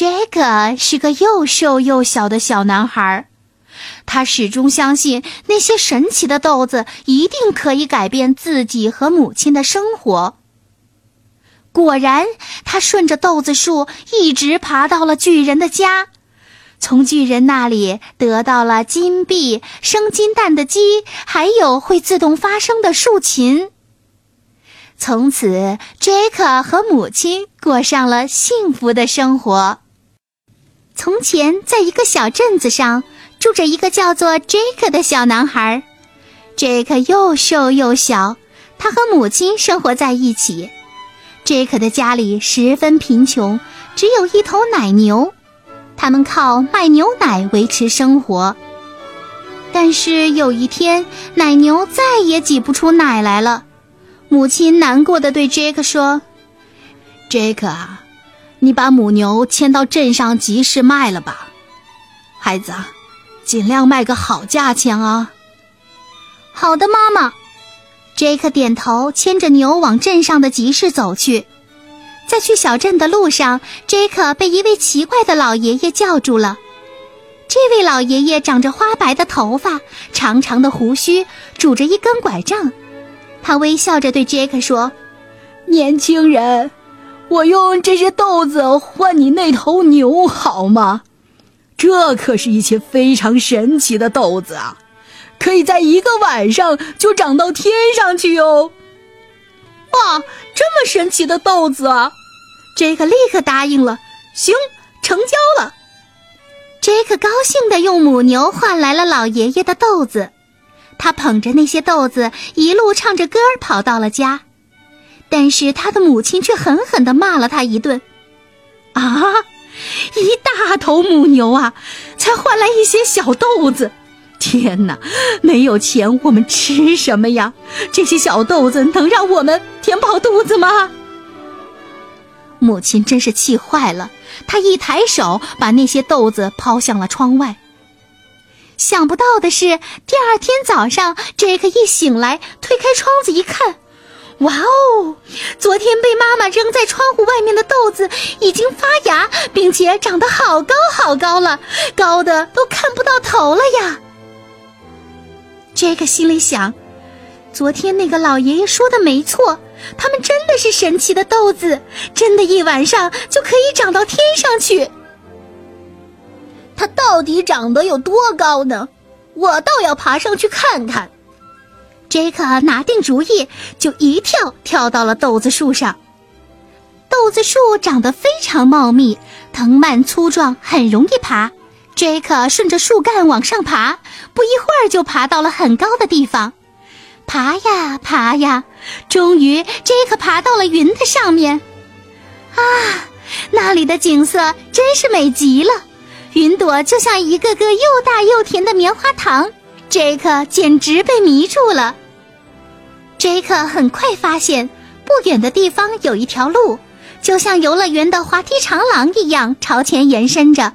杰克是个又瘦又小的小男孩，他始终相信那些神奇的豆子一定可以改变自己和母亲的生活。果然，他顺着豆子树一直爬到了巨人的家，从巨人那里得到了金币、生金蛋的鸡，还有会自动发声的竖琴。从此，杰克和母亲过上了幸福的生活。从前，在一个小镇子上，住着一个叫做杰克的小男孩。杰克又瘦又小，他和母亲生活在一起。杰克的家里十分贫穷，只有一头奶牛，他们靠卖牛奶维持生活。但是有一天，奶牛再也挤不出奶来了，母亲难过的对杰克说：“杰克啊。”你把母牛牵到镇上集市卖了吧，孩子，尽量卖个好价钱啊！好的，妈妈。杰克点头，牵着牛往镇上的集市走去。在去小镇的路上，杰克被一位奇怪的老爷爷叫住了。这位老爷爷长着花白的头发，长长的胡须，拄着一根拐杖。他微笑着对杰克说：“年轻人。”我用这些豆子换你那头牛好吗？这可是一些非常神奇的豆子啊，可以在一个晚上就长到天上去哦！哇，这么神奇的豆子啊！杰克立刻答应了，行，成交了。杰克高兴地用母牛换来了老爷爷的豆子，他捧着那些豆子，一路唱着歌跑到了家。但是他的母亲却狠狠地骂了他一顿。啊，一大头母牛啊，才换来一些小豆子！天哪，没有钱我们吃什么呀？这些小豆子能让我们填饱肚子吗？母亲真是气坏了，她一抬手把那些豆子抛向了窗外。想不到的是，第二天早上，杰克一醒来，推开窗子一看。哇哦！昨天被妈妈扔在窗户外面的豆子已经发芽，并且长得好高好高了，高的都看不到头了呀。杰克心里想：昨天那个老爷爷说的没错，他们真的是神奇的豆子，真的一晚上就可以长到天上去。它到底长得有多高呢？我倒要爬上去看看。杰克拿定主意，就一跳跳到了豆子树上。豆子树长得非常茂密，藤蔓粗壮，很容易爬。杰克顺着树干往上爬，不一会儿就爬到了很高的地方。爬呀爬呀，终于杰克爬到了云的上面。啊，那里的景色真是美极了，云朵就像一个个又大又甜的棉花糖。杰克简直被迷住了。杰克很快发现，不远的地方有一条路，就像游乐园的滑梯长廊一样朝前延伸着。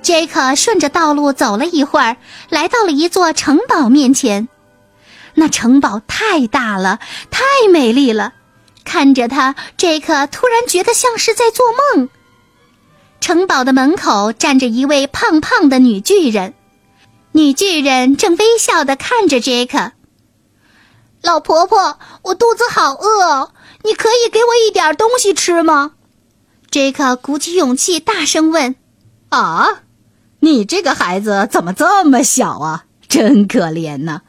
杰克顺着道路走了一会儿，来到了一座城堡面前。那城堡太大了，太美丽了，看着它，杰克突然觉得像是在做梦。城堡的门口站着一位胖胖的女巨人，女巨人正微笑地看着杰克。老婆婆，我肚子好饿，你可以给我一点东西吃吗？杰克鼓起勇气大声问：“啊，你这个孩子怎么这么小啊？真可怜呢！”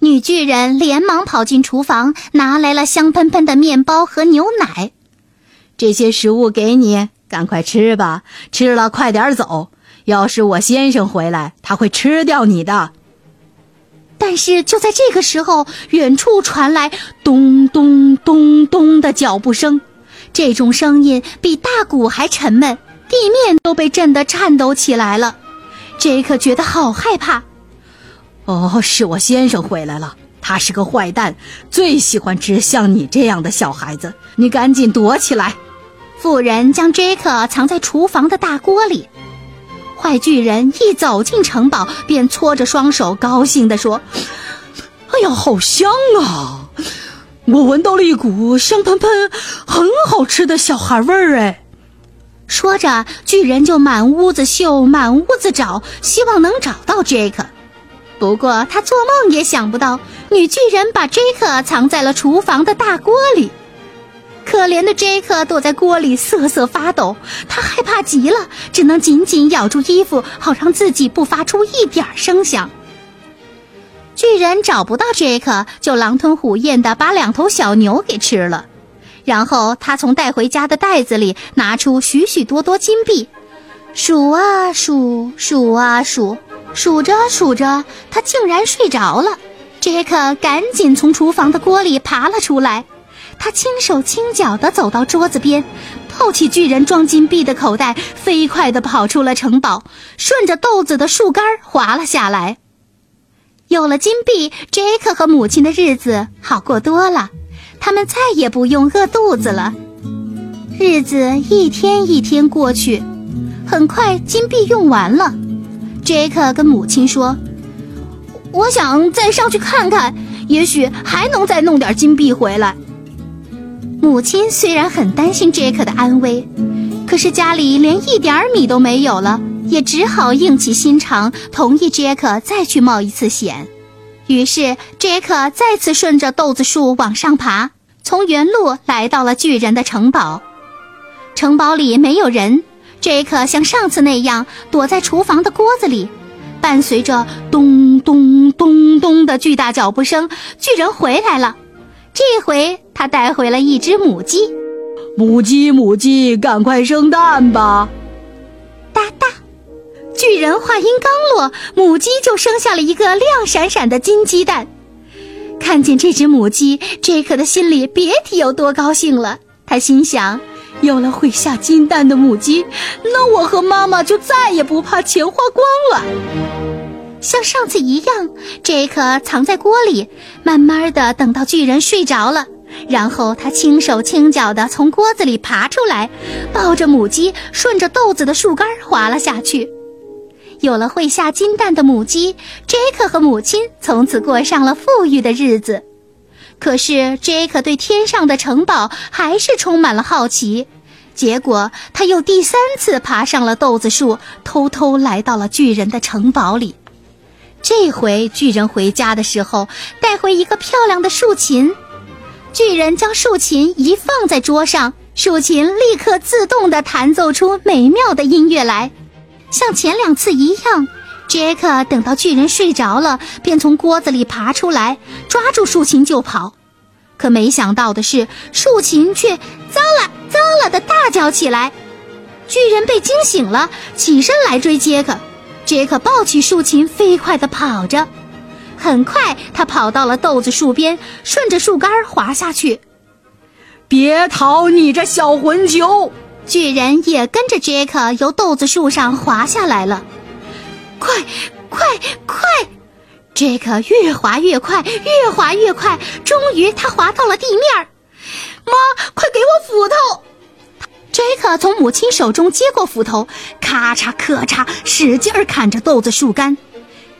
女巨人连忙跑进厨房，拿来了香喷喷的面包和牛奶。这些食物给你，赶快吃吧，吃了快点走。要是我先生回来，他会吃掉你的。但是就在这个时候，远处传来咚咚咚咚的脚步声，这种声音比大鼓还沉闷，地面都被震得颤抖起来了。杰克觉得好害怕。哦，是我先生回来了，他是个坏蛋，最喜欢吃像你这样的小孩子。你赶紧躲起来。妇人将杰克藏在厨房的大锅里。坏巨人一走进城堡，便搓着双手，高兴地说：“哎呀，好香啊！我闻到了一股香喷喷、很好吃的小孩味儿。”哎，说着，巨人就满屋子嗅，满屋子找，希望能找到杰克。不过，他做梦也想不到，女巨人把杰克藏在了厨房的大锅里。可怜的杰克躲在锅里瑟瑟发抖，他害怕极了，只能紧紧咬住衣服，好让自己不发出一点声响。巨人找不到杰克，就狼吞虎咽地把两头小牛给吃了。然后他从带回家的袋子里拿出许许多多金币，数啊数，数啊数，数着数着，他竟然睡着了。杰克赶紧从厨房的锅里爬了出来。他轻手轻脚地走到桌子边，抱起巨人装金币的口袋，飞快地跑出了城堡，顺着豆子的树干滑了下来。有了金币，杰克和母亲的日子好过多了，他们再也不用饿肚子了。日子一天一天过去，很快金币用完了。杰克跟母亲说：“我想再上去看看，也许还能再弄点金币回来。”母亲虽然很担心杰克的安危，可是家里连一点米都没有了，也只好硬起心肠同意杰克再去冒一次险。于是，杰克再次顺着豆子树往上爬，从原路来到了巨人的城堡。城堡里没有人，杰克像上次那样躲在厨房的锅子里。伴随着咚咚咚咚的巨大脚步声，巨人回来了。这回他带回了一只母鸡，母鸡母鸡，赶快生蛋吧！哒哒，巨人话音刚落，母鸡就生下了一个亮闪闪的金鸡蛋。看见这只母鸡，杰克的心里别提有多高兴了。他心想，有了会下金蛋的母鸡，那我和妈妈就再也不怕钱花光了。像上次一样，杰克藏在锅里，慢慢的等到巨人睡着了，然后他轻手轻脚的从锅子里爬出来，抱着母鸡，顺着豆子的树干滑了下去。有了会下金蛋的母鸡，杰克和母亲从此过上了富裕的日子。可是杰克对天上的城堡还是充满了好奇，结果他又第三次爬上了豆子树，偷偷来到了巨人的城堡里。这回巨人回家的时候带回一个漂亮的竖琴，巨人将竖琴一放在桌上，竖琴立刻自动地弹奏出美妙的音乐来，像前两次一样。杰克等到巨人睡着了，便从锅子里爬出来，抓住竖琴就跑。可没想到的是，竖琴却糟了糟了的大叫起来。巨人被惊醒了，起身来追杰克。杰克抱起竖琴，飞快地跑着。很快，他跑到了豆子树边，顺着树干滑下去。别逃，你这小混球！巨人也跟着杰克由豆子树上滑下来了。快，快，快！杰克越滑越快，越滑越快。终于，他滑到了地面。妈，快给我斧头！杰克从母亲手中接过斧头，咔嚓咔嚓，使劲儿砍着豆子树干，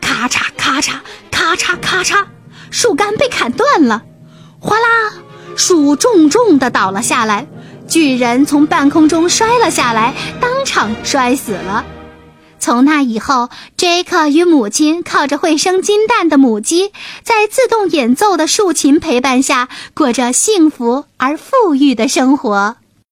咔嚓咔嚓咔嚓咔嚓，树干被砍断了，哗啦，树重重的倒了下来，巨人从半空中摔了下来，当场摔死了。从那以后，杰克与母亲靠着会生金蛋的母鸡，在自动演奏的竖琴陪伴下，过着幸福而富裕的生活。